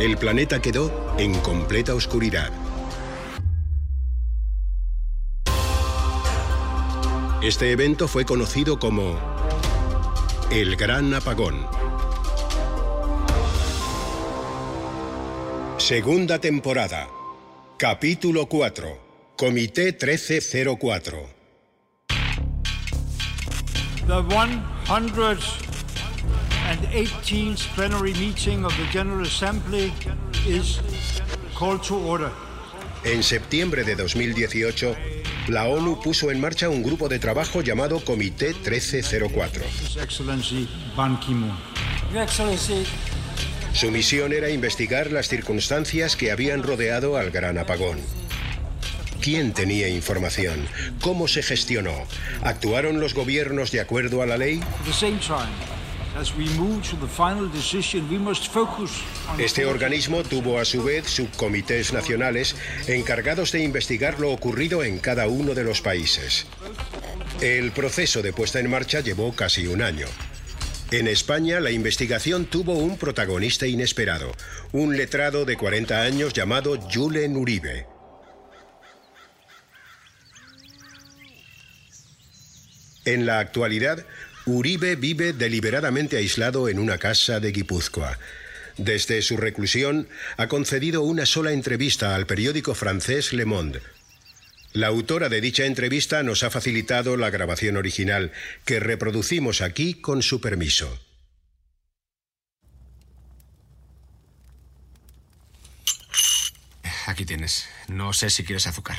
El planeta quedó en completa oscuridad. Este evento fue conocido como el Gran Apagón. Segunda temporada. Capítulo 4. Comité 1304. The 118th plenary meeting of the General Assembly is called to order. En septiembre de 2018, la ONU puso en marcha un grupo de trabajo llamado Comité 1304. His Excellency Ban Ki-moon. Your Excellency, Su misión era investigar las circunstancias que habían rodeado al gran apagón. ¿Quién tenía información? ¿Cómo se gestionó? ¿Actuaron los gobiernos de acuerdo a la ley? Este organismo tuvo a su vez subcomités nacionales encargados de investigar lo ocurrido en cada uno de los países. El proceso de puesta en marcha llevó casi un año. En España, la investigación tuvo un protagonista inesperado, un letrado de 40 años llamado Julen Uribe. En la actualidad, Uribe vive deliberadamente aislado en una casa de Guipúzcoa. Desde su reclusión, ha concedido una sola entrevista al periódico francés Le Monde. La autora de dicha entrevista nos ha facilitado la grabación original, que reproducimos aquí con su permiso. Aquí tienes. No sé si quieres azúcar.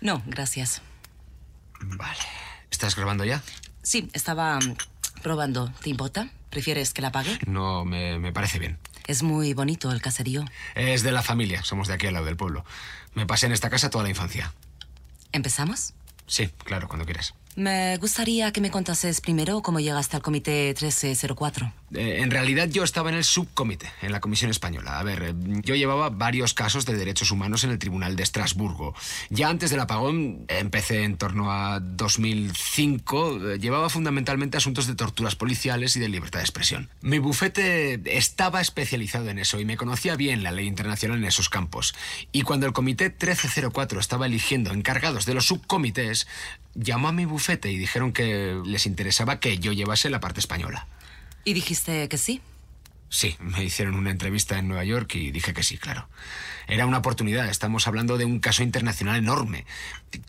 No, gracias. Vale. ¿Estás grabando ya? Sí, estaba mm, probando. ¿Te importa? ¿Prefieres que la pague? No, me, me parece bien. Es muy bonito el caserío. Es de la familia. Somos de aquí al lado del pueblo. Me pasé en esta casa toda la infancia. ¿Empezamos? Sí, claro, cuando quieras. Me gustaría que me contases primero cómo llegaste al comité 1304. Eh, en realidad yo estaba en el subcomité, en la Comisión Española. A ver, eh, yo llevaba varios casos de derechos humanos en el Tribunal de Estrasburgo. Ya antes del apagón, empecé en torno a 2005, eh, llevaba fundamentalmente asuntos de torturas policiales y de libertad de expresión. Mi bufete estaba especializado en eso y me conocía bien la ley internacional en esos campos. Y cuando el Comité 1304 estaba eligiendo encargados de los subcomités, llamó a mi bufete y dijeron que les interesaba que yo llevase la parte española. ¿Y dijiste que sí? Sí, me hicieron una entrevista en Nueva York y dije que sí, claro. Era una oportunidad, estamos hablando de un caso internacional enorme,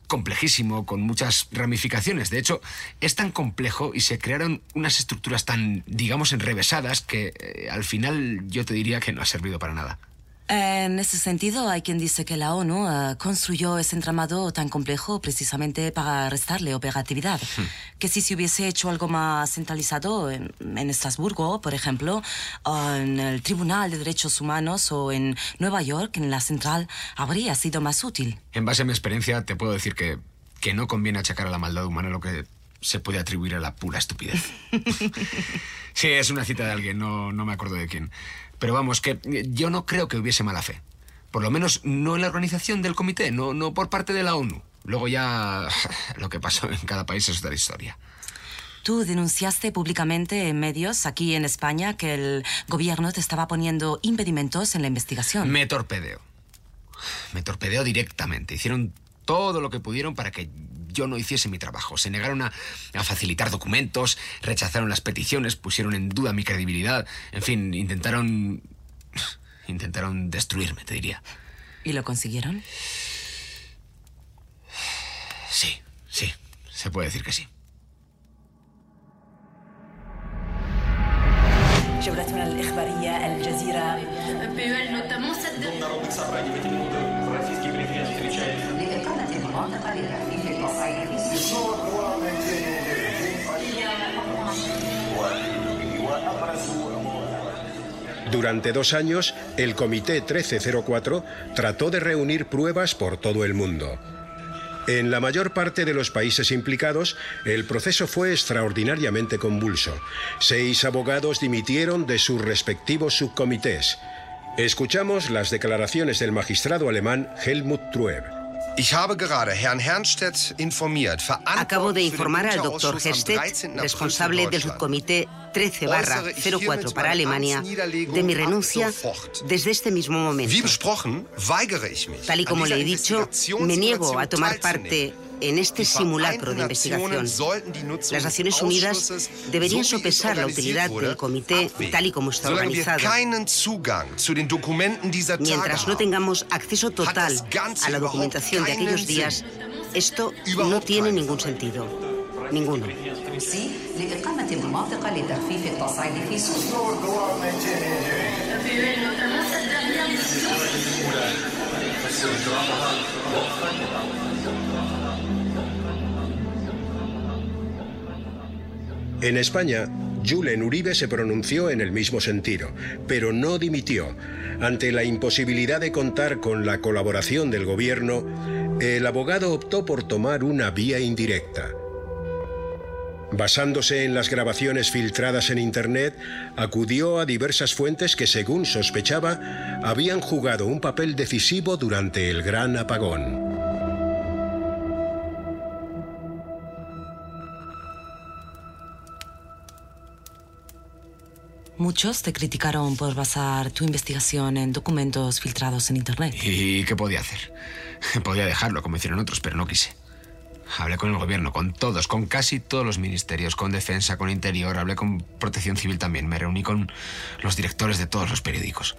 complejísimo, con muchas ramificaciones. De hecho, es tan complejo y se crearon unas estructuras tan, digamos, enrevesadas que eh, al final yo te diría que no ha servido para nada. En ese sentido, hay quien dice que la ONU eh, construyó ese entramado tan complejo precisamente para restarle operatividad. Que si se hubiese hecho algo más centralizado en, en Estrasburgo, por ejemplo, o en el Tribunal de Derechos Humanos o en Nueva York, en la central, habría sido más útil. En base a mi experiencia, te puedo decir que, que no conviene achacar a la maldad humana lo que se puede atribuir a la pura estupidez. sí, es una cita de alguien, no, no me acuerdo de quién. Pero vamos, que yo no creo que hubiese mala fe. Por lo menos no en la organización del comité, no, no por parte de la ONU. Luego ya lo que pasó en cada país es otra historia. Tú denunciaste públicamente en medios aquí en España que el gobierno te estaba poniendo impedimentos en la investigación. Me torpedeó. Me torpedeó directamente. Hicieron todo lo que pudieron para que yo no hiciese mi trabajo. Se negaron a, a, facilitar documentos, rechazaron las peticiones, pusieron en duda mi credibilidad. En fin, intentaron... Intentaron destruirme, te diría. ¿Y lo consiguieron? Sí, sí. Se puede decir que sí. جولتنا الإخبارية الجزيرة Durante dos años, el Comité 1304 trató de reunir pruebas por todo el mundo. En la mayor parte de los países implicados, el proceso fue extraordinariamente convulso. Seis abogados dimitieron de sus respectivos subcomités. Escuchamos las declaraciones del magistrado alemán Helmut Trueb. Acabo de informar al doctor Unterausschuss am Hestet, 13. April responsable del subcomité 13-04 para Alemania, de mi renuncia desde este mismo momento. Tal y como le he dicho, me niego a tomar parte en este simulacro de investigación. Las Naciones Unidas deberían sopesar la utilidad del comité tal y como está organizado. Mientras no tengamos acceso total a la documentación de aquellos días, esto no tiene ningún sentido. Ninguno. En España, Julen Uribe se pronunció en el mismo sentido, pero no dimitió. Ante la imposibilidad de contar con la colaboración del gobierno, el abogado optó por tomar una vía indirecta. Basándose en las grabaciones filtradas en Internet, acudió a diversas fuentes que, según sospechaba, habían jugado un papel decisivo durante el gran apagón. Muchos te criticaron por basar tu investigación en documentos filtrados en Internet. ¿Y qué podía hacer? Podía dejarlo, como hicieron otros, pero no quise. Hablé con el gobierno, con todos, con casi todos los ministerios, con defensa, con interior, hablé con protección civil también, me reuní con los directores de todos los periódicos.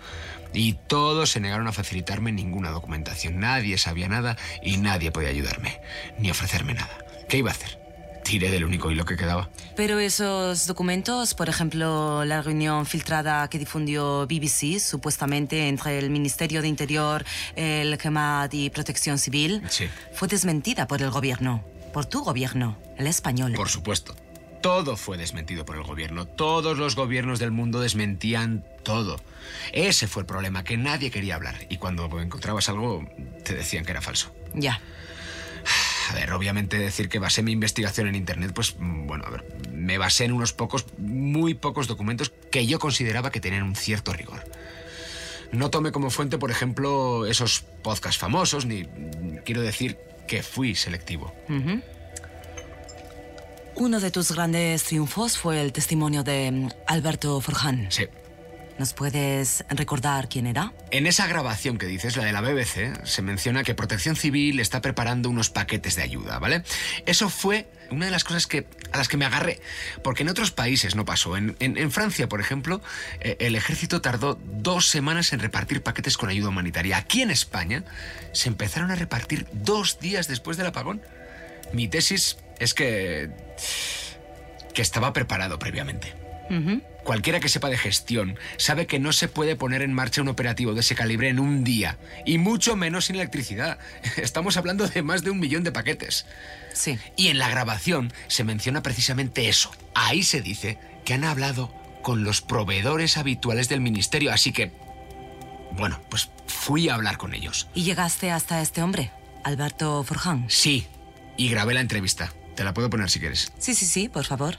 Y todos se negaron a facilitarme ninguna documentación. Nadie sabía nada y nadie podía ayudarme, ni ofrecerme nada. ¿Qué iba a hacer? Tiré del único hilo que quedaba. Pero esos documentos, por ejemplo, la reunión filtrada que difundió BBC, supuestamente entre el Ministerio de Interior, el GEMAT y Protección Civil, Sí. fue desmentida por el gobierno, por tu gobierno, el español. Por supuesto. Todo fue desmentido por el gobierno. Todos los gobiernos del mundo desmentían todo. Ese fue el problema, que nadie quería hablar. Y cuando encontrabas algo, te decían que era falso. Ya. A ver, obviamente decir que basé mi investigación en Internet, pues mm, bueno, a ver, me basé en unos pocos, muy pocos documentos que yo consideraba que tenían un cierto rigor. No tomé como fuente, por ejemplo, esos podcasts famosos, ni mm, quiero decir que fui selectivo. Uno de tus grandes triunfos fue el testimonio de mm, Alberto Forján. Sí. ¿Nos puedes recordar quién era? En esa grabación que dices, la de la BBC, se menciona que Protección Civil está preparando unos paquetes de ayuda, ¿vale? Eso fue una de las cosas que, a las que me agarré, porque en otros países no pasó. En, Francia, por ejemplo, eh, el ejército tardó dos semanas en repartir paquetes con ayuda humanitaria. Aquí en España se empezaron a repartir dos días después del apagón. Mi tesis es que... que estaba preparado previamente. Cualquiera que sepa de gestión sabe que no se puede poner en marcha un operativo de ese calibre en un día, y mucho menos sin electricidad. Estamos hablando de más de un millón de paquetes. Sí. Y en la grabación se menciona precisamente eso. Ahí se dice que han hablado con los proveedores habituales del ministerio, así que... Bueno, pues fui a hablar con ellos. ¿Y llegaste hasta este hombre, Alberto Forján? Sí, y grabé la entrevista. Te la puedo poner si quieres. Sí, sí, sí, por favor.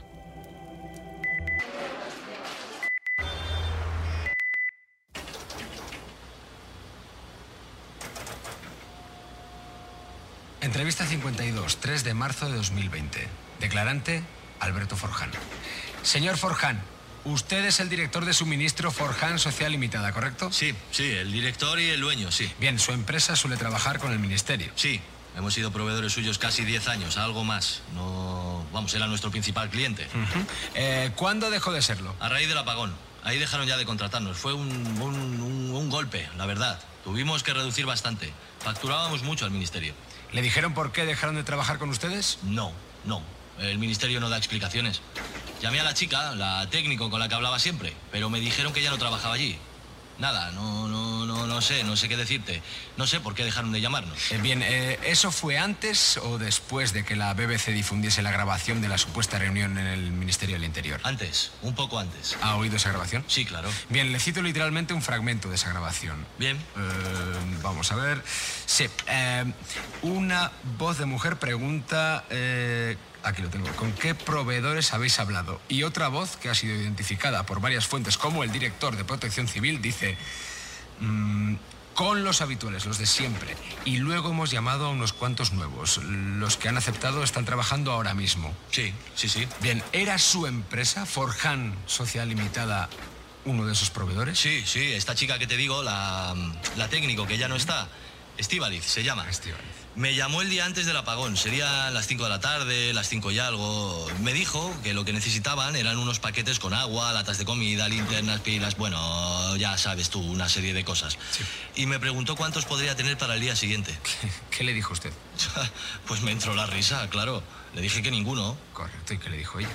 Entrevista 52, 3 de marzo de 2020. Declarante, Alberto Forján. Señor Forján, usted es el director de suministro Forján Social Limitada, ¿correcto? Sí, sí, el director y el dueño, sí. Bien, su empresa suele trabajar con el ministerio. Sí, hemos sido proveedores suyos casi 10 años, algo más. No, vamos, era nuestro principal cliente. Eh, ¿Cuándo dejó de serlo? A raíz del apagón. Ahí dejaron ya de contratarnos. Fue un, un- un- un golpe, la verdad. Tuvimos que reducir bastante. Facturábamos mucho al ministerio. ¿Le dijeron por qué dejaron de trabajar con ustedes? No, no. El ministerio no da explicaciones. Llamé a la chica, la técnico con la que hablaba siempre, pero me dijeron que ya no trabajaba allí. Nada, no, no, no, no sé, no sé qué decirte. No sé por qué dejaron de llamarnos. Eh, bien, eh, ¿eso fue antes o después de que la BBC difundiese la grabación de la supuesta reunión en el Ministerio del Interior? Antes, un poco antes. ¿Ha oído esa grabación? Sí, claro. Bien, le cito literalmente un fragmento de esa grabación. Bien. Eh, vamos a ver. Sí, una voz de mujer pregunta... Aquí lo tengo. ¿Con qué proveedores habéis hablado? Y otra voz que ha sido identificada por varias fuentes como el director de Protección Civil dice... mm, con los habituales, los de siempre. Y luego hemos llamado a unos cuantos nuevos. Los que han aceptado están trabajando ahora mismo. Sí, sí, sí. Bien, ¿era su empresa, Forjan Social Limitada, uno de esos proveedores? Sí, sí, esta chica que te digo, la, la técnico, que ya no está, Estíbaliz se llama. Estíbaliz. Me llamó el día antes del apagón, sería las 5 de la tarde, las 5 y algo. Me dijo que lo que necesitaban eran unos paquetes con agua, latas de comida, linternas, pilas, bueno, ya sabes tú, una serie de cosas. Y me preguntó cuántos podría tener para el día siguiente. ¿Qué le dijo usted? Pues me entró la risa, claro. Le dije que ninguno. Correcto, ¿y qué le dijo ella?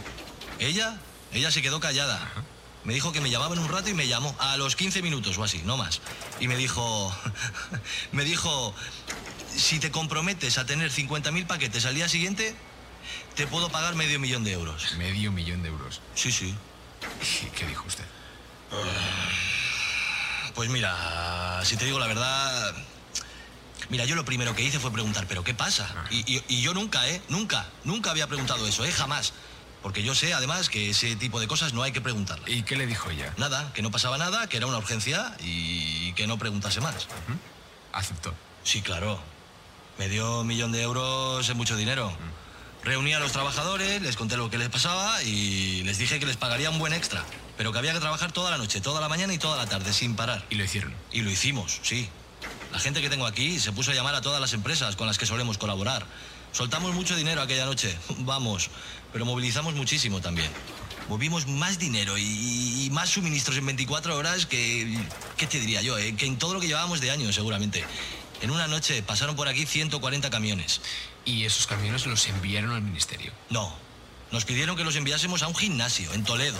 ¿Ella? Ella se quedó callada. Me dijo que me llamaban un rato y me llamó a los 15 minutos o así, no más. Y me dijo, me dijo, si te comprometes a tener 50.000 paquetes al día siguiente, te puedo pagar medio millón de euros. Medio millón de euros. Sí, sí. ¿Y qué dijo usted? Pues mira, si te digo la verdad, mira, yo lo primero que hice fue preguntar, ¿pero qué pasa? Y, y- y yo nunca, ¿eh? Nunca, nunca había preguntado eso, ¿eh? Jamás. Porque yo sé, además, que ese tipo de cosas no hay que preguntarlas. ¿Y qué le dijo ella? Nada, que no pasaba nada, que era una urgencia y que no preguntase más. Aceptó. Sí, claro. Me dio un millón de euros es mucho dinero. Reuní a los trabajadores, les conté lo que les pasaba y les dije que les pagaría un buen extra. Pero que había que trabajar toda la noche, toda la mañana y toda la tarde, sin parar. ¿Y lo hicieron? Y lo hicimos, sí. La gente que tengo aquí se puso a llamar a todas las empresas con las que solemos colaborar. Soltamos mucho dinero aquella noche, vamos, pero movilizamos muchísimo también. Movimos más dinero y, y más suministros en 24 horas que, ¿qué te diría yo? eh? Que en todo lo que llevábamos de años, seguramente. En una noche pasaron por aquí 140 camiones. ¿Y esos camiones los enviaron al ministerio? No, nos pidieron que los enviásemos a un gimnasio en Toledo.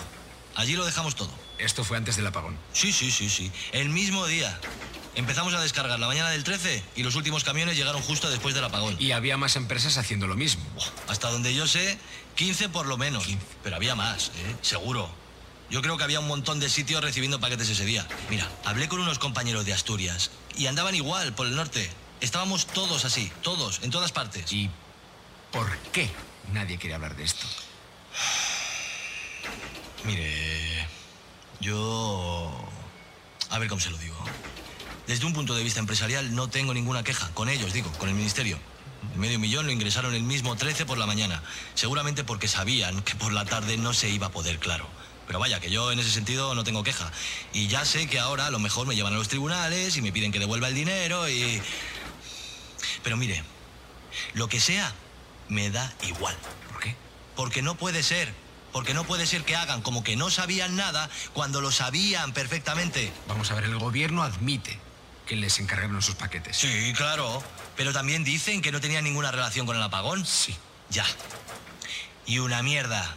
Allí lo dejamos todo. Esto fue antes del apagón. Sí, sí, sí, sí. El mismo día. Empezamos a descargar la mañana del 13 y los últimos camiones llegaron justo después del apagón. Y había más empresas haciendo lo mismo. Hasta donde yo sé, 15 por lo menos. Pero había más, ¿eh? Seguro. Yo creo que había un montón de sitios recibiendo paquetes ese día. Mira, hablé con unos compañeros de Asturias y andaban igual por el norte. Estábamos todos así, todos, en todas partes. ¿Y por qué nadie quiere hablar de esto? Mire, yo... A ver cómo se lo digo. Desde un punto de vista empresarial no tengo ninguna queja. Con ellos, digo, con el ministerio. El medio millón lo ingresaron el mismo 13 por la mañana. Seguramente porque sabían que por la tarde no se iba a poder, claro. Pero vaya, que yo en ese sentido no tengo queja. Y ya sé que ahora a lo mejor me llevan a los tribunales y me piden que devuelva el dinero y... Pero mire, lo que sea, me da igual. ¿Por qué? Porque no puede ser. Porque no puede ser que hagan como que no sabían nada cuando lo sabían perfectamente. Vamos a ver, el gobierno admite que les encargaron esos paquetes. Sí, claro. Pero también dicen que no tenían ninguna relación con el apagón. Sí. Ya. Y una mierda.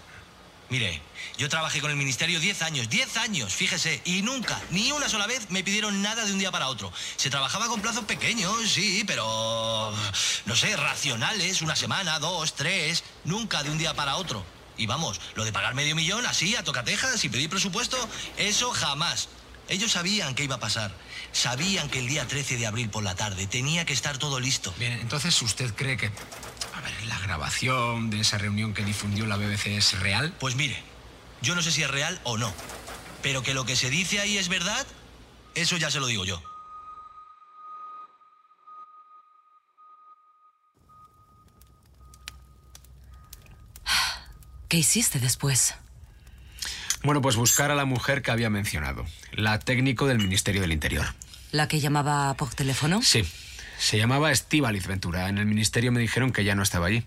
Mire, yo trabajé con el ministerio 10 años, 10 años, fíjese, y nunca, ni una sola vez me pidieron nada de un día para otro. Se trabajaba con plazos pequeños, sí, pero... no sé, racionales, una semana, dos, tres, nunca de un día para otro. Y vamos, lo de pagar medio millón así, a tocatejas, y pedir presupuesto, eso jamás. Ellos sabían qué iba a pasar. Sabían que el día 13 de abril por la tarde tenía que estar todo listo. Bien, entonces usted cree que... A ver, la grabación de esa reunión que difundió la BBC es real. Pues mire, yo no sé si es real o no, pero que lo que se dice ahí es verdad, eso ya se lo digo yo. ¿Qué hiciste después? Bueno, pues buscar a la mujer que había mencionado, la técnico del Ministerio del Interior. ¿La que llamaba por teléfono? Sí, se llamaba Estíbaliz Ventura. En el ministerio me dijeron que ya no estaba allí.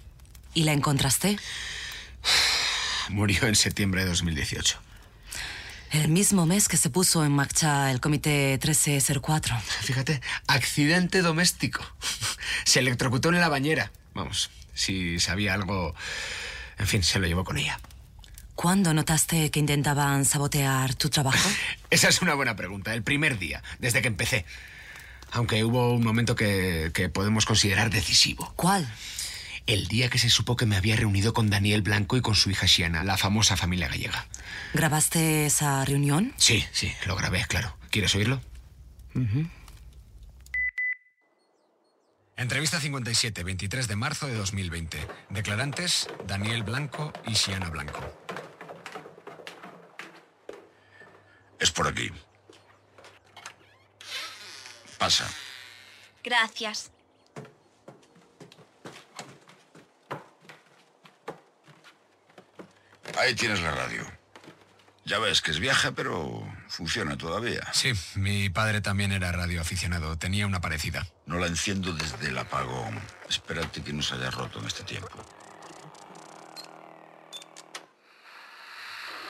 ¿Y la encontraste? Murió en septiembre de 2018. El mismo mes que se puso en marcha el comité 1304. Fíjate, accidente doméstico. Se electrocutó en la bañera. Vamos, si sabía algo... En fin, se lo llevó con ella. ¿Cuándo notaste que intentaban sabotear tu trabajo? Esa es una buena pregunta. El primer día, desde que empecé. Aunque hubo un momento que, que podemos considerar decisivo. ¿Cuál? El día que se supo que me había reunido con Daniel Blanco y con su hija Shiana, la famosa familia gallega. ¿Grabaste esa reunión? Sí, sí, lo grabé, claro. ¿Quieres oírlo? Entrevista 57, 23 de marzo de 2020. Declarantes, Daniel Blanco y Shiana Blanco. Es por aquí. Pasa. Gracias. Ahí tienes la radio. Ya ves que es vieja, pero funciona todavía. Sí, mi padre también era radioaficionado. Tenía una parecida. No la enciendo desde el apagón. Espérate que no se haya roto en este tiempo.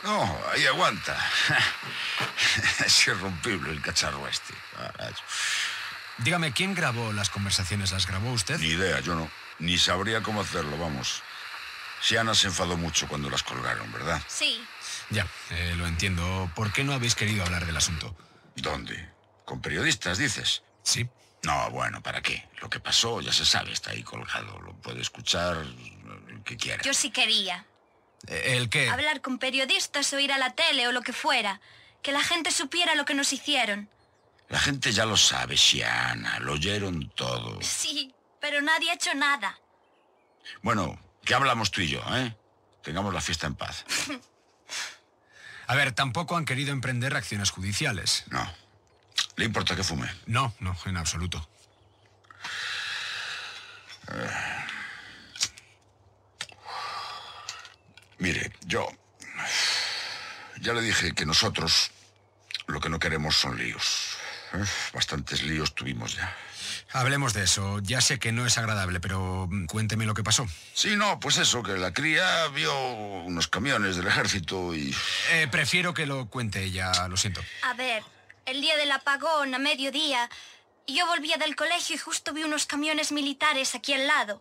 No, ahí aguanta. es irrompible el cacharro este. Carajo. Dígame, ¿quién grabó las conversaciones? ¿Las grabó usted? Ni idea, yo no. Ni sabría cómo hacerlo, vamos. Siana se enfadó mucho cuando las colgaron, ¿verdad? Sí. Ya, eh, lo entiendo. ¿Por qué no habéis querido hablar del asunto? ¿Dónde? ¿Con periodistas, dices? Sí. No, bueno, ¿para qué? Lo que pasó ya se sabe, está ahí colgado. Lo puede escuchar el que quiera. Yo sí quería. Eh, ¿El qué? Hablar con periodistas o ir a la tele o lo que fuera. Que la gente supiera lo que nos hicieron. La gente ya lo sabe, Siana. Lo oyeron todo. Sí, pero nadie ha hecho nada. Bueno, ¿qué hablamos tú y yo, eh? Tengamos la fiesta en paz. A ver, tampoco han querido emprender acciones judiciales. No. ¿Le importa que fume? No, no, en absoluto. Mire, yo... Ya le dije que nosotros lo que no queremos son líos. ¿eh? Bastantes líos tuvimos ya. Hablemos de eso. Ya sé que no es agradable, pero mm, cuénteme lo que pasó. Sí, no, pues eso, que la cría vio unos camiones del ejército y... Eh, prefiero que lo cuente ella, lo siento. A ver, el día del apagón, a mediodía, yo volvía del colegio y justo vi unos camiones militares aquí al lado.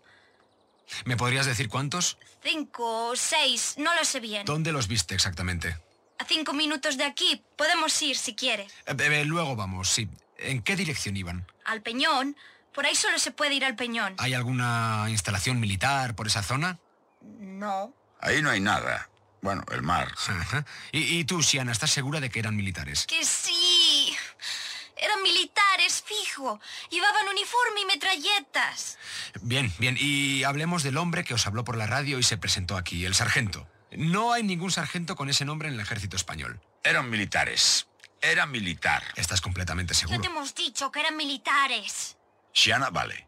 ¿Me podrías decir cuántos? Cinco o seis, no lo sé bien. ¿Dónde los viste exactamente? A cinco minutos de aquí, podemos ir si quiere. Eh, eh, luego vamos, sí. ¿En qué dirección iban? Al Peñón. Por ahí solo se puede ir al Peñón. ¿Hay alguna instalación militar por esa zona? No. Ahí no hay nada. Bueno, el mar. ¿Y, y tú, Siana, estás segura de que eran militares? Que sí. Eran militares, fijo. Llevaban uniforme y metralletas. Bien, bien. Y hablemos del hombre que os habló por la radio y se presentó aquí, el sargento. No hay ningún sargento con ese nombre en el ejército español. Eran militares. Era militar. ¿Estás completamente Ya seguro? te hemos dicho que eran militares. Siana, vale.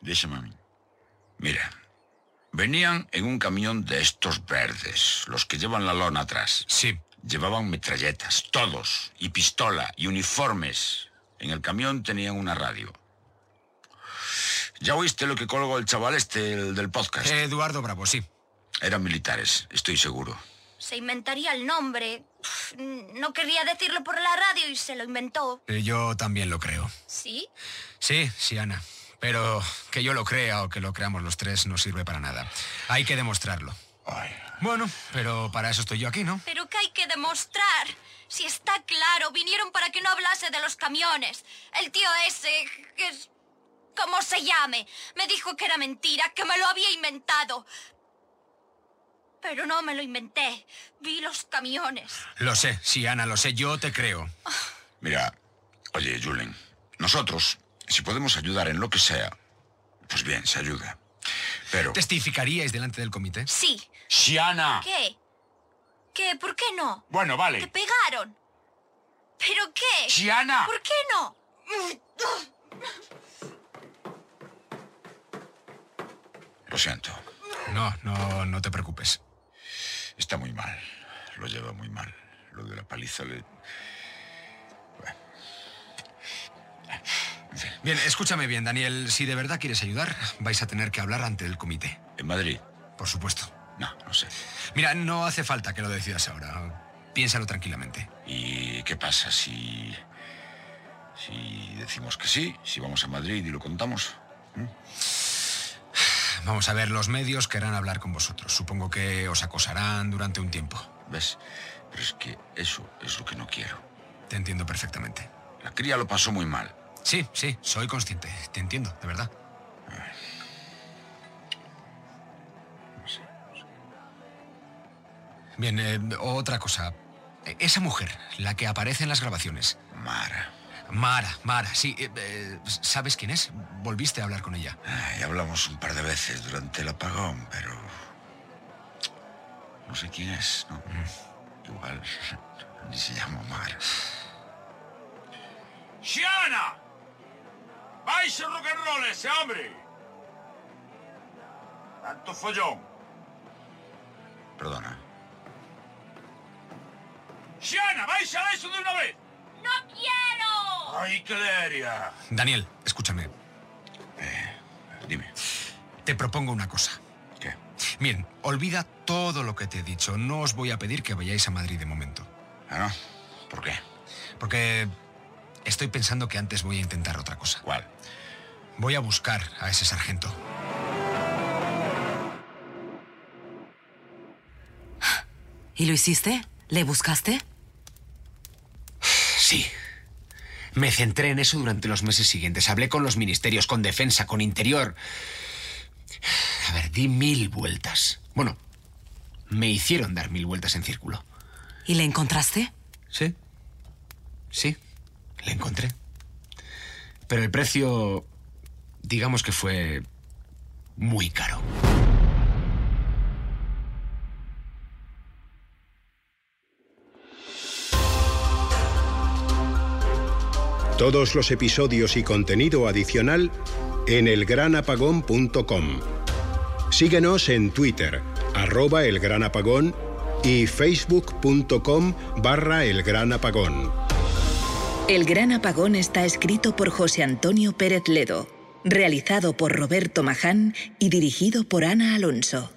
Déjame a mí. Mira, venían en un camión de estos verdes, los que llevan la lona atrás. Sí. Llevaban metralletas, todos, y pistola, y uniformes. En el camión tenían una radio. ¿Ya oíste lo que colgó el chaval este, el del podcast? Eduardo Bravo, sí. Eran militares, estoy seguro. Se inventaría el nombre. No querría decirlo por la radio y se lo inventó. Eh, Yo también lo creo. ¿Sí? Sí, Siana. Pero que yo lo crea o que lo creamos los tres no sirve para nada. Hay que demostrarlo. Bueno, pero para eso estoy yo aquí, ¿no? Pero que hay que demostrar. Si está claro, vinieron para que no hablase de los camiones. El tío ese, que es... ¿Cómo se llame? Me dijo que era mentira, que me lo había inventado. Pero no me lo inventé. Vi los camiones. Lo sé, Siana, lo sé. Yo te creo. Mira, oye, Julen, nosotros, si podemos ayudar en lo que sea, pues bien, se ayuda. Pero... ¿Testificaríais delante del comité? Sí. ¡Siana! ¿Qué? ¿Qué? ¿Por qué no? Bueno, Te vale. pegaron. ¿Pero qué? ¡Siana! ¿Por qué no? Lo siento. No, no, no te preocupes. Está muy mal. Lo lleva muy mal. Lo de la paliza le... Bien, escúchame bien, Daniel. Si de verdad quieres ayudar, vais a tener que hablar ante el comité. ¿En Madrid? Por supuesto. No, no sé. Mira, no hace falta que lo decidas ahora. Piénsalo tranquilamente. ¿Y qué pasa si... si decimos que sí, si vamos a Madrid y lo contamos? Vamos a ver, los medios querrán hablar con vosotros. Supongo que os acosarán durante un tiempo. ¿Ves? Pero es que eso es lo que no quiero. Te entiendo perfectamente. La cría lo pasó muy mal. Sí, sí, soy consciente. Te entiendo, de verdad. Bien, eh, otra cosa. E, Esa mujer, la que aparece en las grabaciones. Mara. Mara, Mara, sí. eh, eh, ¿Sabes quién es? Volviste a hablar con ella. Ay, hablamos un par de veces durante el apagón, pero... No sé quién es, ¿no? Igual ni se llama Mara. ¡Xiana! ¡Vais a rock and roll ese hombre! Tanto follón. Perdona. ¡Xiana! ¿Vais a eso de una vez? ¡No quiero! ¡Ay, qué leria! Daniel, escúchame. dime. Te propongo una cosa. ¿Qué? Bien, olvida todo lo que te he dicho. No os voy a pedir que vayáis a Madrid de momento. ¿Ah, no? ¿Por qué? Porque estoy pensando que antes voy a intentar otra cosa. ¿Cuál? Voy a buscar a ese sargento. ¿Y lo hiciste? ¿Le buscaste? Sí. Me centré en eso durante los meses siguientes. Hablé con los ministerios, con defensa, con interior. A ver, di mil vueltas. Bueno, me hicieron dar mil vueltas en círculo. ¿Y le encontraste? Sí. Sí, le encontré. Pero el precio, digamos que fue muy caro. Todos los episodios y contenido adicional en elgranapagón.com. Síguenos en Twitter, arroba elgranapagón y facebook.com barra elgranapagón. El Gran Apagón está escrito por José Antonio Pérez Ledo, realizado por Roberto Maján y dirigido por Ana Alonso.